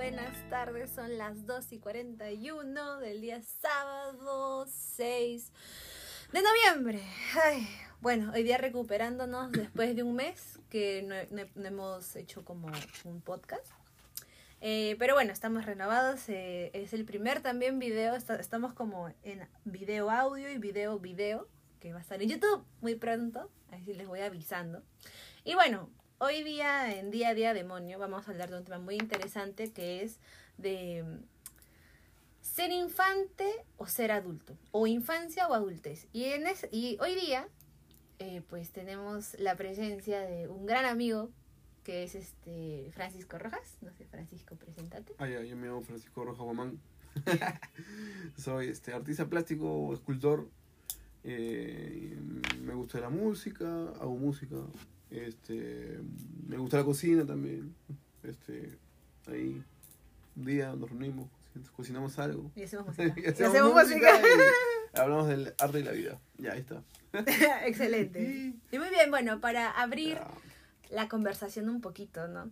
buenas tardes. Son las 2 y 41 del día sábado 6 de noviembre. Bueno, hoy día recuperándonos después de un mes que no, hemos hecho como un podcast. Eh, pero bueno, estamos renovados. eh, es el primer también video. estamos como en video audio y video video, que va a estar en YouTube muy pronto. Así les voy avisando. Y bueno, hoy día en Día a Día Demonio vamos a hablar de un tema muy interesante que es de mm, ser infante o ser adulto, o infancia o adultez. Y, en es- y hoy día, eh, pues tenemos la presencia de un gran amigo que es este Francisco Rojas. No sé, Francisco, preséntate. Ah, ya, yo me llamo Francisco Rojas Guamán. Soy este, artista plástico, escultor. eh, me gusta la música, hago música. Este, me gusta la cocina también. Este, ahí, un día nos reunimos, cocinamos algo. Y hacemos música. Y Y hacemos música música. y hablamos del arte y la vida. Ya, ahí está. Excelente. Y- muy bien, bueno, para abrir la conversación un poquito, ¿no?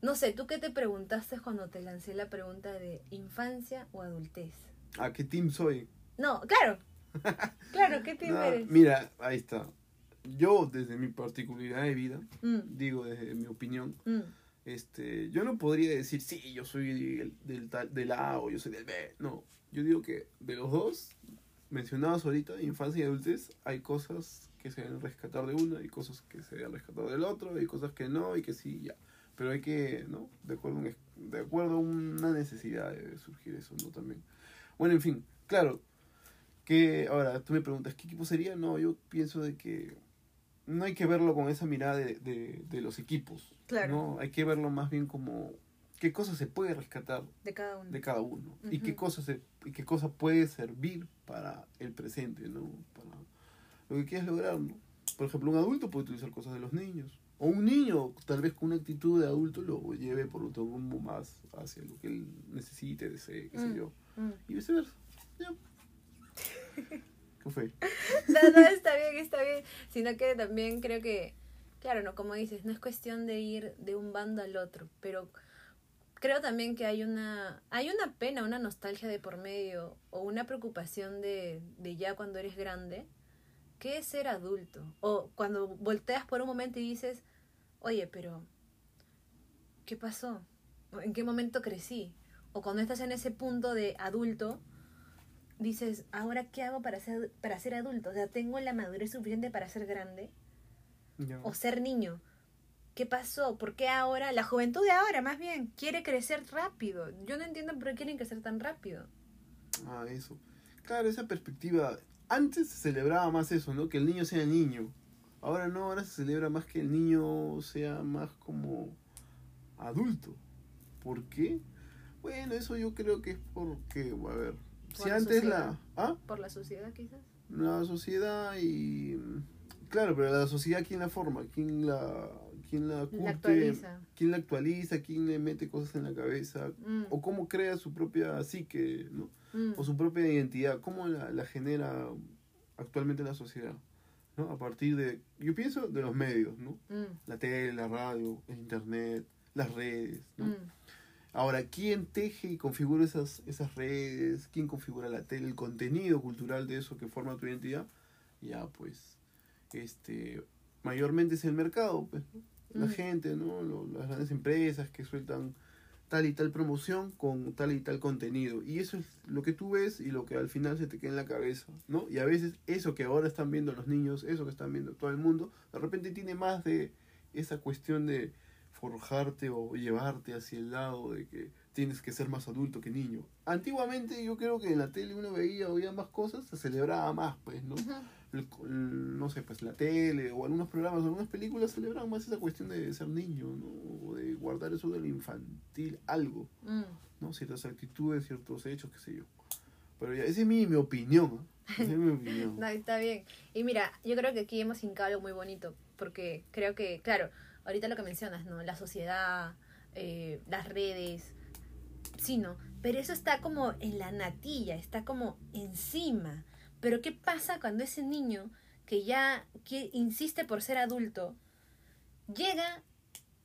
No sé, ¿tú qué te preguntaste cuando te lancé la pregunta de infancia o adultez? ¿A qué team soy? No, claro. Claro, ¿qué te No, eres? mira, ahí está. Yo, desde mi particularidad de vida, Mm, digo desde mi opinión, mm, este, yo no podría decir, sí, yo soy del, del, tal- del A o yo soy del B. No, yo digo que de los dos, mencionados ahorita, infancia y adultez, hay cosas que se deben rescatar de uno, hay cosas que se deben rescatar del otro, hay cosas que no y que sí, ya. Pero hay que, ¿no? De acuerdo, a un de acuerdo a una necesidad de surgir eso, ¿no? También. Bueno, en fin, claro. Que ahora tú me preguntas, ¿qué equipo sería? No, yo pienso de que no hay que verlo con esa mirada de, de, de los equipos. Claro. ¿no? Hay que verlo más bien como qué cosas se puede rescatar de cada uno. de cada uno y qué Ujú. cosas se- y qué cosa puede servir para el presente, ¿no? Para lo que quieres lograr, ¿no? Por ejemplo, un adulto puede utilizar cosas de los niños. O un niño, tal vez con una actitud de adulto, lo lleve por otro rumbo más hacia lo que él necesite, desee, qué sé Mm. yo. Mm. Y viceversa. Ya. ¿Qué? No, no, está bien, está bien. Sino que también creo que, claro, no, como dices, no es cuestión de ir de un bando al otro, pero creo también que hay una, hay una pena, una nostalgia de por medio, o una preocupación de, de ya cuando eres grande, que es ser adulto. O cuando volteas por un momento y dices, oye, pero, ¿qué pasó? ¿O ¿En qué momento crecí? O cuando estás en ese punto de adulto, dices, ¿ahora qué hago para ser, para ser adulto? O sea, ¿tengo la madurez suficiente para ser grande? ¿O ser niño? ¿Qué pasó? ¿Por qué ahora, la juventud de ahora más bien, quiere crecer rápido? Yo no entiendo por qué quieren crecer tan rápido. Ah, eso. Claro, esa perspectiva. Antes se celebraba más eso, ¿no? Que el niño sea niño. Ahora no, ahora se celebra más que el niño sea más como adulto. ¿Por qué? Bueno, eso yo creo que es porque, a ver, si la antes sociedad. la... ¿Ah? ¿Por la sociedad quizás? La sociedad y... Claro, pero la sociedad, ¿quién la forma? ¿Quién la, quién la curte? La actualiza. ¿Quién la actualiza? ¿Quién le mete cosas en la cabeza? Mm, ¿O cómo crea su propia psique, ¿no? mm, o su propia identidad, cómo la, la genera actualmente la sociedad, ¿no? A partir de, yo pienso de los medios, ¿no? mm, La tele, la radio, el internet, las redes, ¿no? Ahora, ¿quién teje y configura esas, esas redes? ¿Quién configura la tele, el contenido cultural de eso que forma tu identidad? Ya, pues, este, mayormente es el mercado, pues, ¿no? La Mm. gente, ¿no? Lo- las grandes empresas que sueltan tal y tal promoción con tal y tal contenido. Y eso es lo que tú ves y lo que al final se te queda en la cabeza, ¿no? Y a veces eso que ahora están viendo los niños, eso que están viendo todo el mundo, de repente tiene más de esa cuestión de forjarte o llevarte hacia el lado de que tienes que ser más adulto que niño. Antiguamente yo creo que en la tele uno veía, oía más cosas, se celebraba más, pues, ¿no? El- el- no sé, pues la tele o algunos programas algunas películas celebran más esa cuestión de ser niño, ¿no? O de guardar eso de lo infantil, algo, Mm. ¿no? Ciertas actitudes, ciertos hechos, qué sé yo. Pero ya, esa es mi, mi opinión. Esa es mi opinión. No, está bien. Y mira, yo creo que aquí hemos hincado algo muy bonito, porque creo que, claro, ahorita lo que mencionas, ¿no? La sociedad, eh, las redes, sí, ¿no? Pero eso está como en la natilla, está como encima. Pero ¿qué pasa cuando ese niño que ya que insiste por ser adulto llega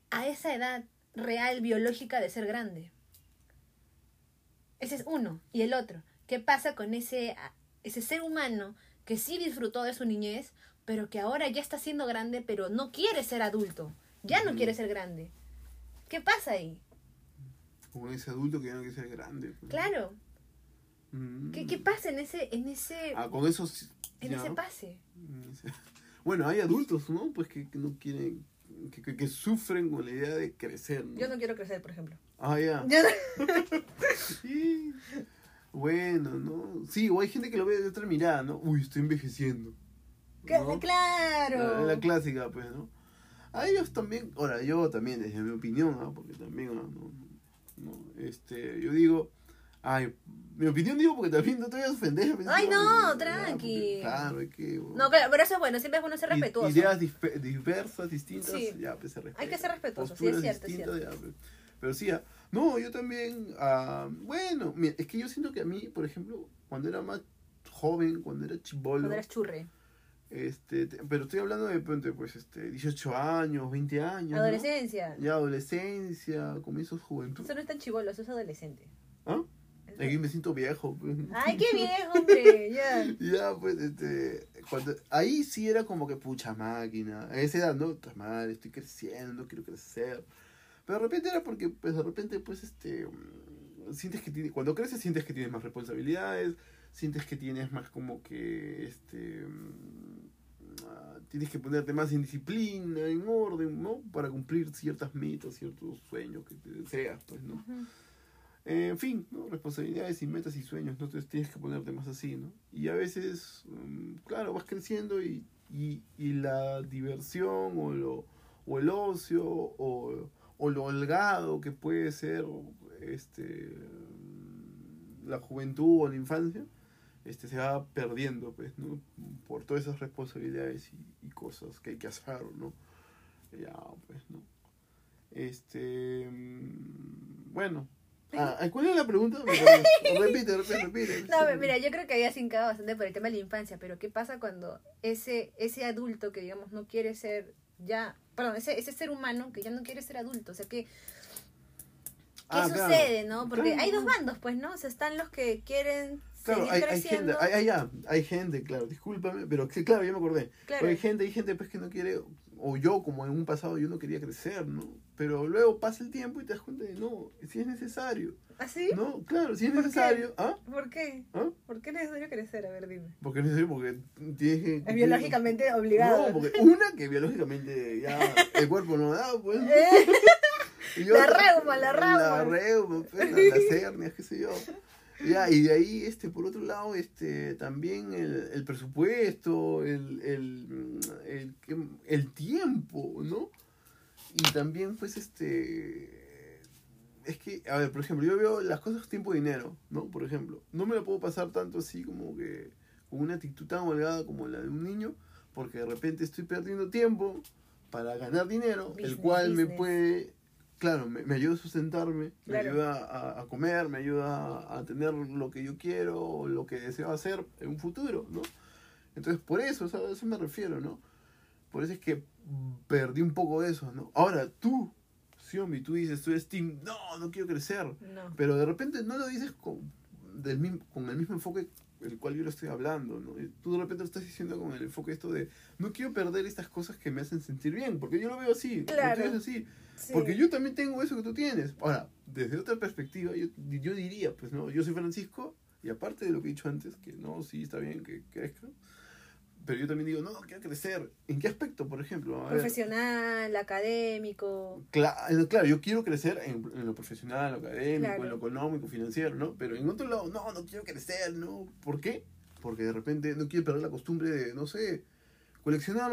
a esa edad real biológica de ser grande? Ese es uno. Y el otro, ¿qué pasa con ese, ese ser humano que sí disfrutó de su niñez, pero que ahora ya está siendo grande, pero no quiere ser adulto? Ya no quiere ser grande. ¿Qué pasa ahí? Como ese adulto que ya no quiere ser grande. pues. Claro. Mm. ¿Qué, qué pasa en ese, en ese, Ah, con eso en ya. ese pase? Mm. Bueno, hay adultos, ¿no? Pues que, que no quieren, que, que, que sufren con la idea de crecer, ¿no? Yo no quiero crecer, por ejemplo. Ah, ya. No- Sí. Bueno, ¿no? Sí, o hay gente que lo ve de otra mirada, ¿no? Uy, estoy envejeciendo. ¿no? Claro. La, la clásica, pues, ¿no? A ellos también, ahora, yo también, desde mi opinión, ¿ah? porque también, ¿ah? no, no, este, yo digo, ay, mi opinión digo porque también no te voy a ofender. Ay, no, porque, tranqui. Claro, hay que... No, claro, pero eso es bueno, siempre es bueno ser respetuoso. Ideas diversas, distintas, Sí. ya, pues se Hay que ser respeta. respetuoso, sí, es Posturas cierto, es cierto. ya, pues. Pero sí, ah, no, yo también, ah, bueno, mira, es que yo siento que a mí, por ejemplo, cuando era más joven, cuando era chibolo, Cuando eras churre. Este, te- pero estoy hablando de repente, pues, este, 18 años, 20 años, ¿no? Adolescencia. Ya adolescencia, comienzos juventud. Eso no es tan chivolo, eso es adolescente. ¿Ah? Aquí me siento viejo. pues. Ay, qué viejo, hombre. Ya. Ya, pues, este, cuando, ahí sí era como que pucha máquina. A esa edad, ¿no? Madre, estoy creciendo, quiero crecer. Pero de repente era porque, pues, de repente, pues, este, mm, sientes que tienes, cuando creces sientes que tienes más responsabilidades, sientes que tienes más como que, este, mm, ah, tienes que ponerte más en disciplina, en orden, ¿no? Para cumplir ciertas metas, ciertos sueños que te deseas, pues, ¿no? Eh, en fin, ¿no? responsabilidades y metas y sueños, ¿no? Entonces tienes que ponerte más así, ¿no? Y a veces, mm, claro, vas creciendo y, y, y la diversión o, lo, o el ocio o, o lo holgado que puede ser este, mm, la juventud o la infancia, este, se va perdiendo, pues, ¿no? Por todas esas responsabilidades y, y cosas que hay que hacer, ¿no? Ya, pues, ¿no? Este, mm, bueno. Ah, ¿Cuál es la pregunta? Perdí. repite, repite, repite. No, pero mira, yo creo que había sincado bastante por el tema de la infancia, pero ¿qué pasa cuando ese, ese adulto que, digamos, no quiere ser ya, perdón, ese, ese ser humano que ya no quiere ser adulto, o sea, que, ¿qué Ah, claro. sucede, no? Porque Claro. hay dos bandos, pues, ¿no? O sea, están los que quieren Claro, hay, hay gente, hay, hay, ya, hay gente, claro, discúlpame, pero claro, ya me acordé. Claro. Pero hay gente, hay gente pues que no quiere, o yo como en un pasado yo no quería crecer, ¿no? Pero luego pasa el tiempo y te das cuenta de no, si es necesario. ¿Así? No, claro, si es ¿Por qué? necesario. ¿Ah? ¿Por qué? ¿Ah? ¿Por qué es necesario crecer? A ver, dime. Porque es necesario, porque tienes que. Es biológicamente obligado. No, porque una que biológicamente ya el cuerpo no da, pues. Eh, Y La reuma, la reuma. La reuma, pues, la- las hernias, qué sé yo. Ya, y de ahí, este, por otro lado, este, también el, el presupuesto, el, el, el, el tiempo, ¿no? Y también, pues, este, es que, a ver, por ejemplo, yo veo las cosas tiempo y dinero, ¿no? Por ejemplo, no me la puedo pasar tanto así como que con una actitud tan holgada como la de un niño, porque de repente estoy perdiendo tiempo para ganar dinero, el Business, cual me puede, claro, me, me ayuda a sustentarme, Claro. me ayuda a, a comer, me ayuda a, tener lo que yo quiero, lo que deseo hacer en un futuro, ¿no? Entonces, por eso, a eso me refiero, ¿no? Por eso es que perdí un poco de eso, ¿no? Ahora, tú, Xiaomi, tú dices, tú eres team, no, no quiero crecer. No. Pero de repente no lo dices con, del mismo, con el mismo enfoque el cual yo lo estoy hablando, ¿no? Y tú de repente lo estás diciendo con el enfoque esto de, no quiero perder estas cosas que me hacen sentir bien, porque yo lo veo así, lo Claro. ves así, Sí. porque yo también tengo eso que tú tienes. Ahora, desde otra perspectiva, yo, yo diría, pues, ¿no? Yo soy Francisco, y aparte de lo que he dicho antes, que no, sí, está bien que crezca, pero yo también digo, no, quiero crecer. ¿En qué aspecto, por ejemplo? A ver, Profesional, académico. Claro, claro, yo quiero crecer en, en lo profesional, lo académico, Claro. en lo económico, financiero, ¿no? Pero en otro lado, no, no quiero crecer, ¿no? ¿Por qué? Porque de repente no quiero perder la costumbre de, no sé, coleccionar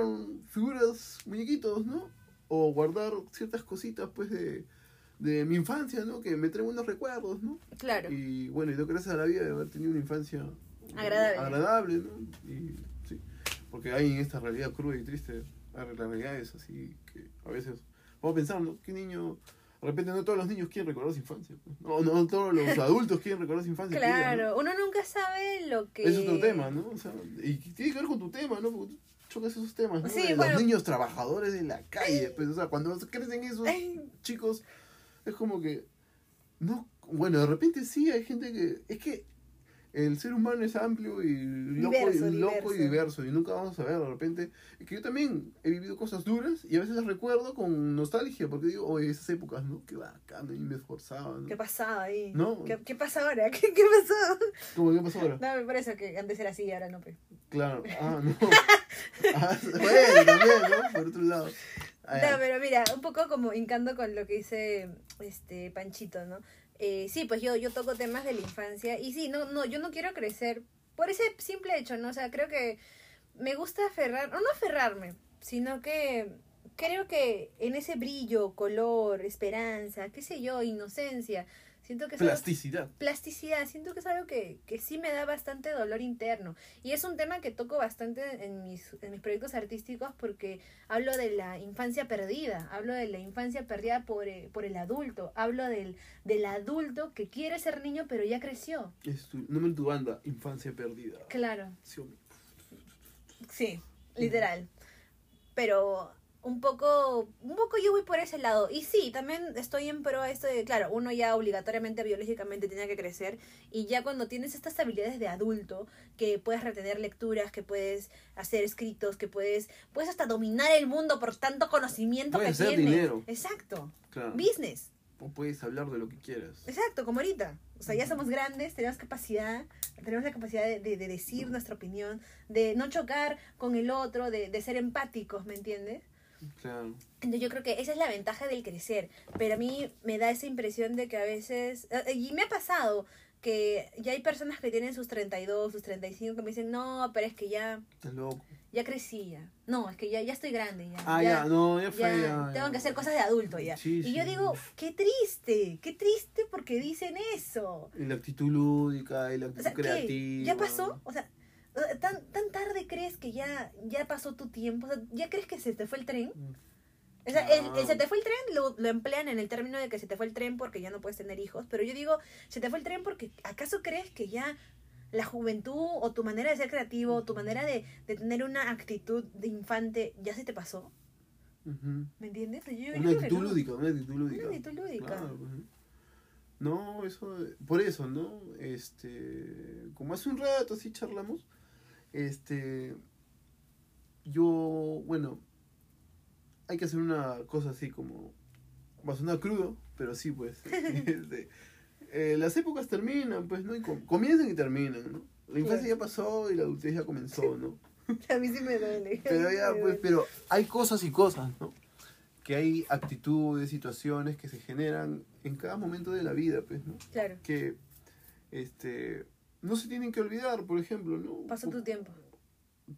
figuras, muñequitos, ¿no? O guardar ciertas cositas, pues, de, de mi infancia, ¿no? Que me traen buenos recuerdos, ¿no? Claro. Y bueno, y doy gracias a la vida de haber tenido una infancia Agradable. agradable, ¿no? Y porque hay en esta realidad cruda y triste, la realidad es así que a veces vamos a pensar, ¿no? ¿Qué niño? De repente no todos los niños quieren recordar su infancia. pues. No, no todos los adultos quieren recordar su infancia. Claro, uno nunca sabe lo que... Es otro tema, ¿no? O sea, y tiene que ver con tu tema, ¿no? Porque tú chocas esos temas, ¿no? Sí, De bueno. Los niños trabajadores de la calle, pues, o sea, cuando crecen esos chicos, es como que, no, bueno, de repente sí hay gente que... Es que el ser humano es amplio y loco, Diverso, y, loco y diverso. diverso y nunca vamos a ver de repente. Que yo también he vivido cosas duras y a veces las recuerdo con nostalgia porque digo, oye, esas épocas, ¿no? Qué bacán, y me esforzaba, ¿no? ¿Qué pasaba ahí? No. ¿Qué, qué pasa ahora? ¿Qué, qué pasó? ¿Cómo qué pasó ahora? No, por eso que antes era así y ahora no. Pues. Claro, ah, no. Ah, bueno, también, ¿no? Por otro lado. No, pero mira, un poco como hincando con lo que dice este Panchito, ¿no? Eh, sí, pues yo, yo toco temas de la infancia y sí, no, no, yo no quiero crecer por ese simple hecho, ¿no? O sea, creo que me gusta aferrar, o no aferrarme, sino que creo que en ese brillo, color, esperanza, qué sé yo, inocencia, siento que es algo- Plasticidad. plasticidad, siento que es algo que, que sí me da bastante dolor interno. Y es un tema que toco bastante en mis, en mis proyectos artísticos porque hablo de la infancia perdida, hablo de la infancia perdida por, eh, por el adulto, hablo del, del adulto que quiere ser niño pero ya creció. Es tu, nombre de tu banda, Infancia Perdida. Claro, sí, literal. Pero un poco, un poco yo voy por ese lado. Y sí, también estoy en pro a esto de, claro, uno ya obligatoriamente, biológicamente tiene que crecer. Y ya cuando tienes estas habilidades de adulto, que puedes retener lecturas, que puedes hacer escritos, que puedes, puedes hasta dominar el mundo por tanto conocimiento Puedes que hacer tienes. dinero. Exacto. Claro. Business. O puedes hablar de lo que quieras. Exacto, como ahorita. O sea, ya somos grandes, tenemos capacidad, tenemos la capacidad de, de- de decir nuestra opinión, de no chocar con el otro, de, de ser empáticos, ¿me entiendes? Claro. Entonces yo creo que esa es la ventaja del crecer, pero a mí me da esa impresión de que a veces, eh, y me ha pasado que ya hay personas que tienen sus 32, sus 35 que me dicen, no, pero es que ya, Estás loco. ya crecí ya, no, es que ya, ya estoy grande ya. Ah, ya, no, ya fue. ya, ya, tengo ya. que hacer cosas de adulto ya. Sí, y yo sí. digo, qué triste, qué triste porque dicen eso. Y la actitud lúdica, y la O actitud sea, ¿qué? creativa. ¿Ya pasó? O sea, eh, ¿tan, tan tarde crees que ya, ya pasó tu tiempo? O sea, ¿Ya crees que se te fue el tren? Mm. O sea, el, Ah. el se te fue el tren lo, lo emplean en el término de que se te fue el tren porque ya no puedes tener hijos. Pero yo digo, se te fue el tren porque ¿acaso crees que ya la juventud o tu manera de ser creativo, o tu manera de, de tener una actitud de infante ya se te pasó? ¿Me entiendes? Yo- yo Una actitud no. lúdica, una actitud lúdica. Una actitud lúdica. Claro, pues. No, eso, por eso, ¿no? Este, como hace un rato así charlamos, este, yo, bueno, hay que hacer una cosa así como, va a sonar crudo, pero sí, pues, este, eh, las épocas terminan, pues, ¿no? Y com- comienzan y terminan, ¿no? La infancia ya pasó y la adultez ya comenzó, ¿no? A mí sí me duele. Pero ya, pues, pero hay cosas y cosas, ¿no? Que hay actitudes, situaciones que se generan en cada momento de la vida, pues, ¿no? Claro, Que, este, no se tienen que olvidar, por ejemplo, ¿no? pasó tu tiempo.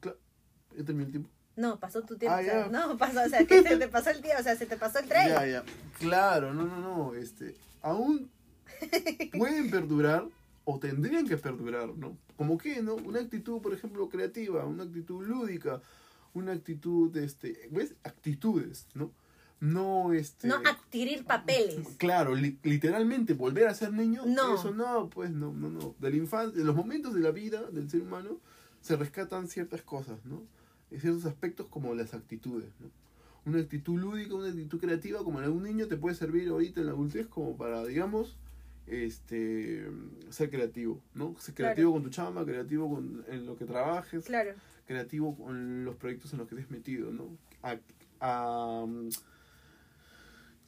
¿Ya terminó el tiempo? No, pasó tu tiempo. Ah, o sea, ya. no, pasó, o sea, que se te pasó el tiempo, o sea, se te pasó el tren. Ya, ya. Claro, no, no, no, este, aún pueden perdurar o tendrían que perdurar, ¿no? Como que, ¿no? Una actitud, por ejemplo, creativa, una actitud lúdica, una actitud, este, ¿ves? Actitudes, ¿no? No, este... No adquirir papeles. Claro, li- literalmente volver a ser niño, No. eso no, pues no, no, no. De la infancia, de los momentos de la vida del ser humano se rescatan ciertas cosas, ¿no? Y ciertos aspectos como las actitudes, ¿no? Una actitud lúdica, una actitud creativa como la de un niño te puede servir ahorita en la adultez como para, digamos, este ser creativo, ¿no? Ser Claro. creativo con tu chamba, creativo con, en lo que trabajes, Claro, creativo con los proyectos en los que te has metido, ¿no? A, a-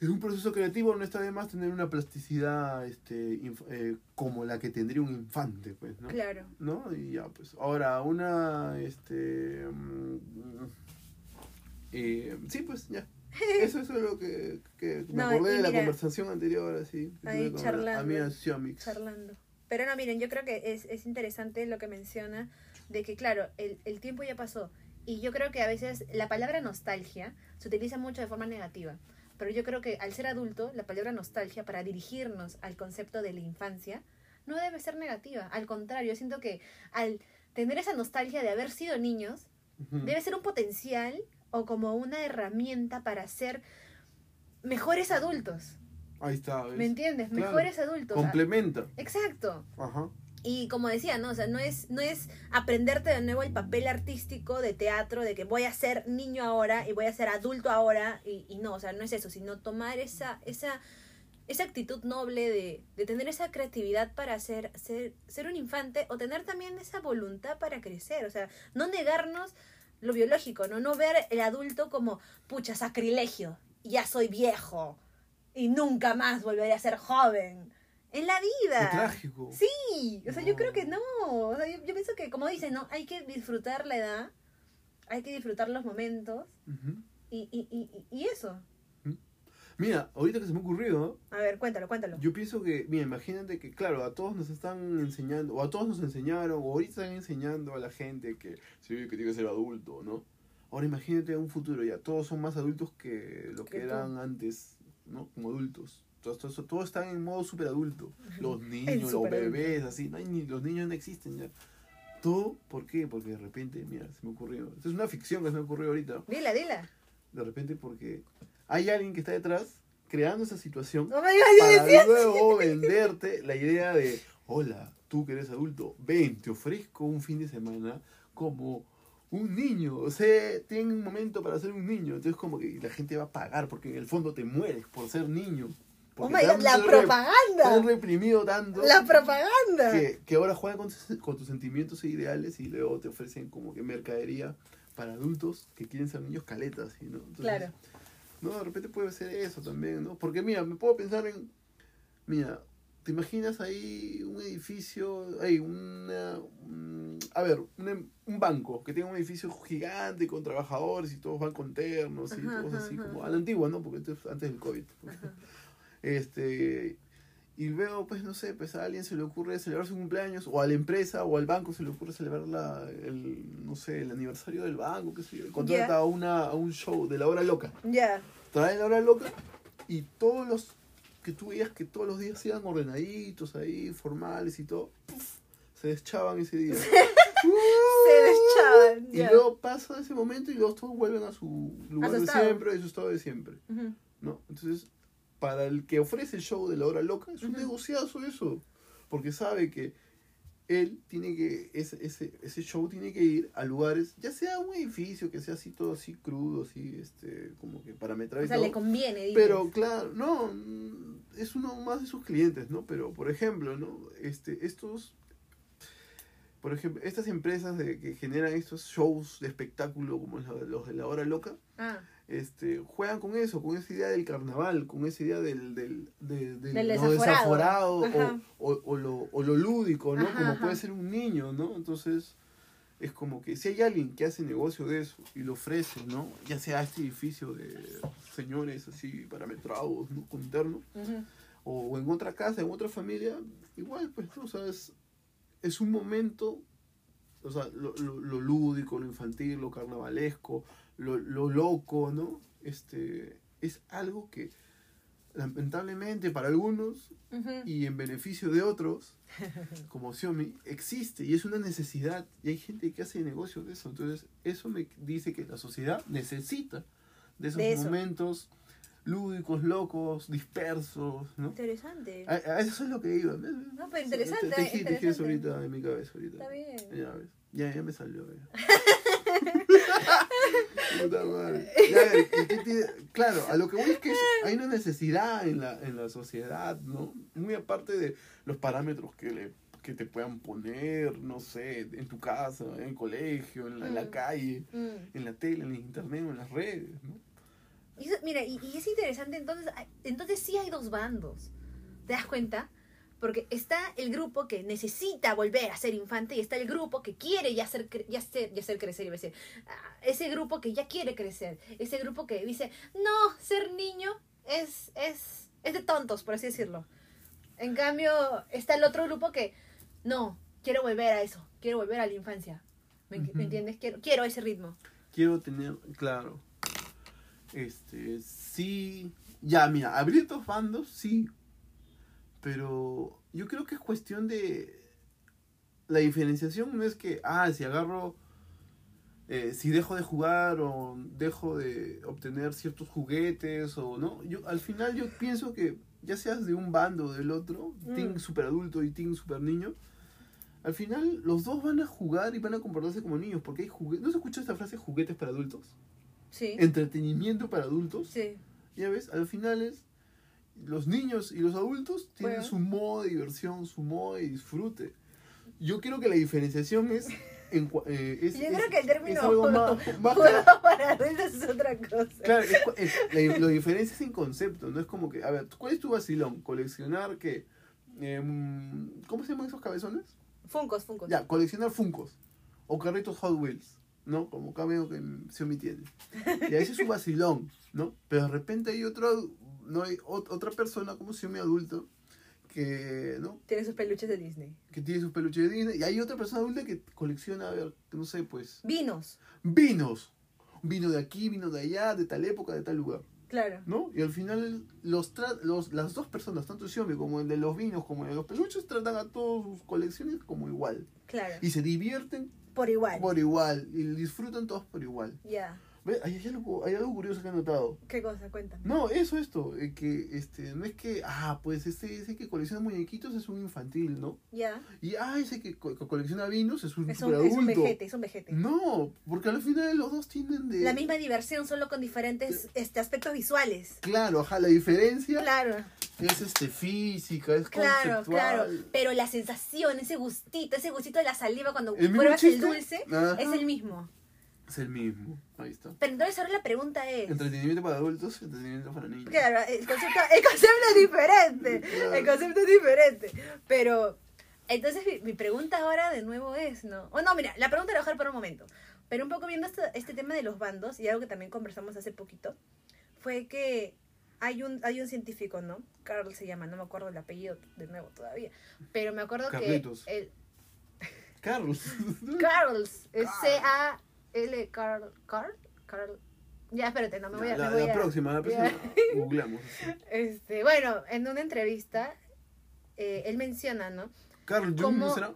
en un proceso creativo no está de más tener una plasticidad este, eh, como la que tendría un infante, pues, ¿no? claro. ¿No? Y ya, pues. Ahora, una, este... mm, eh, sí, pues, ya. Eso, eso es lo que, que me No, acordé de la conversación anterior, así. ahí charlando. amiga Xiomix. charlando. Pero no, miren, yo creo que es, es interesante lo que menciona de que, claro, el, el tiempo ya pasó. Y yo creo que a veces la palabra nostalgia se utiliza mucho de forma negativa. Pero yo creo que al ser adulto, la palabra nostalgia, para dirigirnos al concepto de la infancia, no debe ser negativa. Al contrario, yo siento que al tener esa nostalgia de haber sido niños, debe ser un potencial o como una herramienta para ser mejores adultos. Ahí está, ¿ves? ¿Me entiendes? Claro. Mejores adultos. Complementa. Exacto. Ajá. Y como decía, ¿no? O sea, no es, no es aprenderte de nuevo el papel artístico de teatro, de que voy a ser niño ahora y voy a ser adulto ahora, y, y no, o sea, no es eso, sino tomar esa, esa, esa actitud noble de, de tener esa creatividad para ser, ser, ser un infante o tener también esa voluntad para crecer. O sea, no negarnos lo biológico, ¿no? No ver el adulto como, pucha, sacrilegio, ya soy viejo y nunca más volveré a ser joven. En la vida. Qué trágico. Sí, o sea, yo creo que no. O sea, yo, yo pienso que, como dicen, ¿no? Hay que disfrutar la edad, hay que disfrutar los momentos y, y, y, y eso. Mira, ahorita que se me ha ocurrido, A ver, cuéntalo, cuéntalo. yo pienso que, mira, imagínate que, claro, a todos nos están enseñando, o a todos nos enseñaron, o ahorita están enseñando a la gente que sí, que tiene que ser adulto, ¿no? Ahora imagínate un futuro ya, todos son más adultos que lo que, tú. eran antes, ¿no? Como adultos. Todos, todos, todos están en modo super adulto. Los niños, los bebés, así, no hay ni, los niños no existen ya. Todo, ¿por qué? Porque de repente, mira, se me ocurrió. Esto es una ficción que se me ocurrió ahorita. Dila, dila. De repente porque hay alguien que está detrás creando esa situación digas, yo para luego venderte la idea de, hola, tú que eres adulto, ven, te ofrezco un fin de semana como un niño. O sea, tiene un momento para ser un niño. Entonces como que la gente va a pagar porque en el fondo te mueres por ser niño. Oh my God, la te han propaganda. reprimido tanto La propaganda. que, que ahora juegan con tus, con tus sentimientos e ideales y luego te ofrecen como que mercadería para adultos que quieren ser niños caletas. ¿sí, ¿no? Entonces, Claro. no, de repente puede ser eso también, ¿no? Porque mira, me puedo pensar en, mira, ¿te imaginas ahí un edificio, hay una, un- a ver, un, em- un banco que tenga un edificio gigante con trabajadores y todos van con ternos y Ajá, todos ajá, así ajá. como a la antigua, ¿no? Porque esto es antes del COVID. Este, y luego, pues no sé, pues a alguien se le ocurre celebrar su cumpleaños, o a la empresa o al banco se le ocurre celebrar la, el, no sé, el aniversario del banco, qué sé yo, contrata Ya. a, una, a un show de la hora loca. Ya. Trae la hora loca y todos los que tú veías que todos los días iban ordenaditos ahí, formales y todo, se deschaban ese día. Se deschaban. y ya. luego pasa ese momento y luego todos vuelven a su lugar su de estado. siempre, a su estado de siempre. Ujú. ¿no? Entonces, para el que ofrece el show de la hora loca, es un Ujú. negociazo eso. Porque sabe que él tiene que, ese, ese, ese show tiene que ir a lugares, ya sea un edificio, que sea así todo así crudo, así, este, como que parametrado O sea, todo. le conviene, dices. Pero claro, no, es uno más de sus clientes, ¿no? Pero, por ejemplo, ¿no? Este, estos, por ejemplo, estas empresas de, que generan estos shows de espectáculo como los de- los de la hora loca, Ah, este, juegan con eso, con esa idea del carnaval, con esa idea del, del, desaforado. o, o, o lo, o lo lúdico, ¿no? Ajá, como ajá. puede ser un niño, ¿no? Entonces, es como que si hay alguien que hace negocio de eso y lo ofrece, ¿no? Ya sea este edificio de señores así parametrados, ¿no? Con terno, ujú. o en otra casa, en otra familia, igual, pues, ¿no? o sea, es, es un momento, o sea, lo, lo, lo lúdico, lo infantil, lo carnavalesco, lo, lo loco, ¿no? Este, es algo que lamentablemente para algunos y en beneficio de otros, como Xiaomi, existe y es una necesidad y hay gente que hace negocio de eso. Entonces, eso me dice que la sociedad necesita de esos De eso. momentos lúdicos, locos, dispersos, ¿no? Interesante. A, a eso es lo que iba. No, pero interesante, Te, tejí eso interesante. ahorita en mi cabeza ahorita. Está bien. Ya ves. Ya, ya me salió. Ya. Puta madre. Ya, ¿y qué tiene? Claro, a lo que voy es que hay una necesidad en la, en la sociedad, ¿no? Muy aparte de los parámetros que le que te puedan poner, no sé, en tu casa, en el colegio, en la, en la Mm. calle, Mm. en la tele, en el internet o en las redes, ¿no? Y eso- mira, y, y es interesante, entonces, entonces sí hay dos bandos. ¿Te das cuenta? Porque está el grupo que necesita volver a ser infante y está el grupo que quiere ya ser, cre- ya ser, ya ser crecer, iba a decir. Ah, Ese grupo que ya quiere crecer. Ese grupo que dice, no, ser niño es, es, es de tontos, por así decirlo. En cambio, está el otro grupo que, no, quiero volver a eso, quiero volver a la infancia. ¿Me, Ujú. ¿me entiendes? Quiero, quiero ese ritmo. quiero tener, claro, este, sí, ya, mira, abrir dos bandos, sí, pero yo creo que es cuestión de, la diferenciación no es que, ah, si agarro, eh, si dejo de jugar o dejo de obtener ciertos juguetes o no, yo al final yo pienso que ya seas de un bando o del otro, Mm. team super adulto y team super niño, al final los dos van a jugar y van a comportarse como niños, porque hay juguetes, ¿no se escucha esta frase juguetes para adultos? Sí. Entretenimiento para adultos, Sí. ya ves, al final es, los niños y los adultos tienen Juegan. su modo de diversión, su modo de disfrute. Yo creo que la diferenciación es... En, eh, es, Yo es- creo que el término es algo más, más juego para adultos es otra cosa. Claro, es la, la diferencia es en concepto, no es como que, a ver, ¿cuál es tu vacilón? ¿Coleccionar qué? Em, ¿Cómo se llaman esos cabezones? Funcos, funcos. Ya, coleccionar Funcos o carritos Hot Wheels, ¿no? Como cameo que Xiaomi tiene. Y ese es su vacilón, ¿no? Pero de repente hay otro, no hay ot- otra persona como Xiaomi adulto que, ¿no? Tiene sus peluches de Disney. Que tiene sus peluches de Disney y hay otra persona adulta que colecciona, a ver, no sé, pues, Vinos, vinos. Vino de aquí, vino de allá, de tal época, de tal lugar. claro. ¿no? Y al final los, los las dos personas, tanto Xiaomi como el de los vinos como el de los peluches, tratan a todas sus colecciones como igual. Claro. Y se divierten Por igual. por igual. Y disfrutan todos por igual. Ya. ¿Ves? Hay, hay algo, hay algo curioso que he notado. ¿Qué cosa? Cuéntame. No, eso, esto. eh, que este no es que, ah, pues ese, ese que colecciona muñequitos es un infantil, ¿no? Ya. Y, ah, ese que co- colecciona vinos es un Es un, es un vejete, es un vejete. No, porque al final los dos tienen de... La misma diversión, solo con diferentes este, aspectos visuales. Claro, ajá, la diferencia Claro, es este física, es claro, conceptual. claro. Pero la sensación, ese gustito, ese gustito de la saliva cuando ¿El mismo pruebas el dulce, Ajá. es el mismo. Es el mismo. Ahí está. Pero entonces ahora la pregunta es... Entretenimiento para adultos, entretenimiento para niños. Claro, el concepto, el concepto es diferente. Claro. El concepto es diferente. Pero, entonces mi, mi pregunta ahora de nuevo es, ¿no? O no, mira, la pregunta la voy a dejar para un momento. Pero un poco viendo este, este tema de los bandos, y algo que también conversamos hace poquito, fue que hay un, hay un científico, ¿no? Carl se llama, no me acuerdo el apellido de nuevo todavía. Pero me acuerdo Carlitos. que el Carlos. Carls, es Carl. C-A-L, Carl, Carl, Carl. Ya, espérate, no me voy a... la, me voy la a- próxima, la próxima. Googleamos. Este, bueno, en una entrevista, eh, él menciona, ¿no? Carl Jung. ¿no será?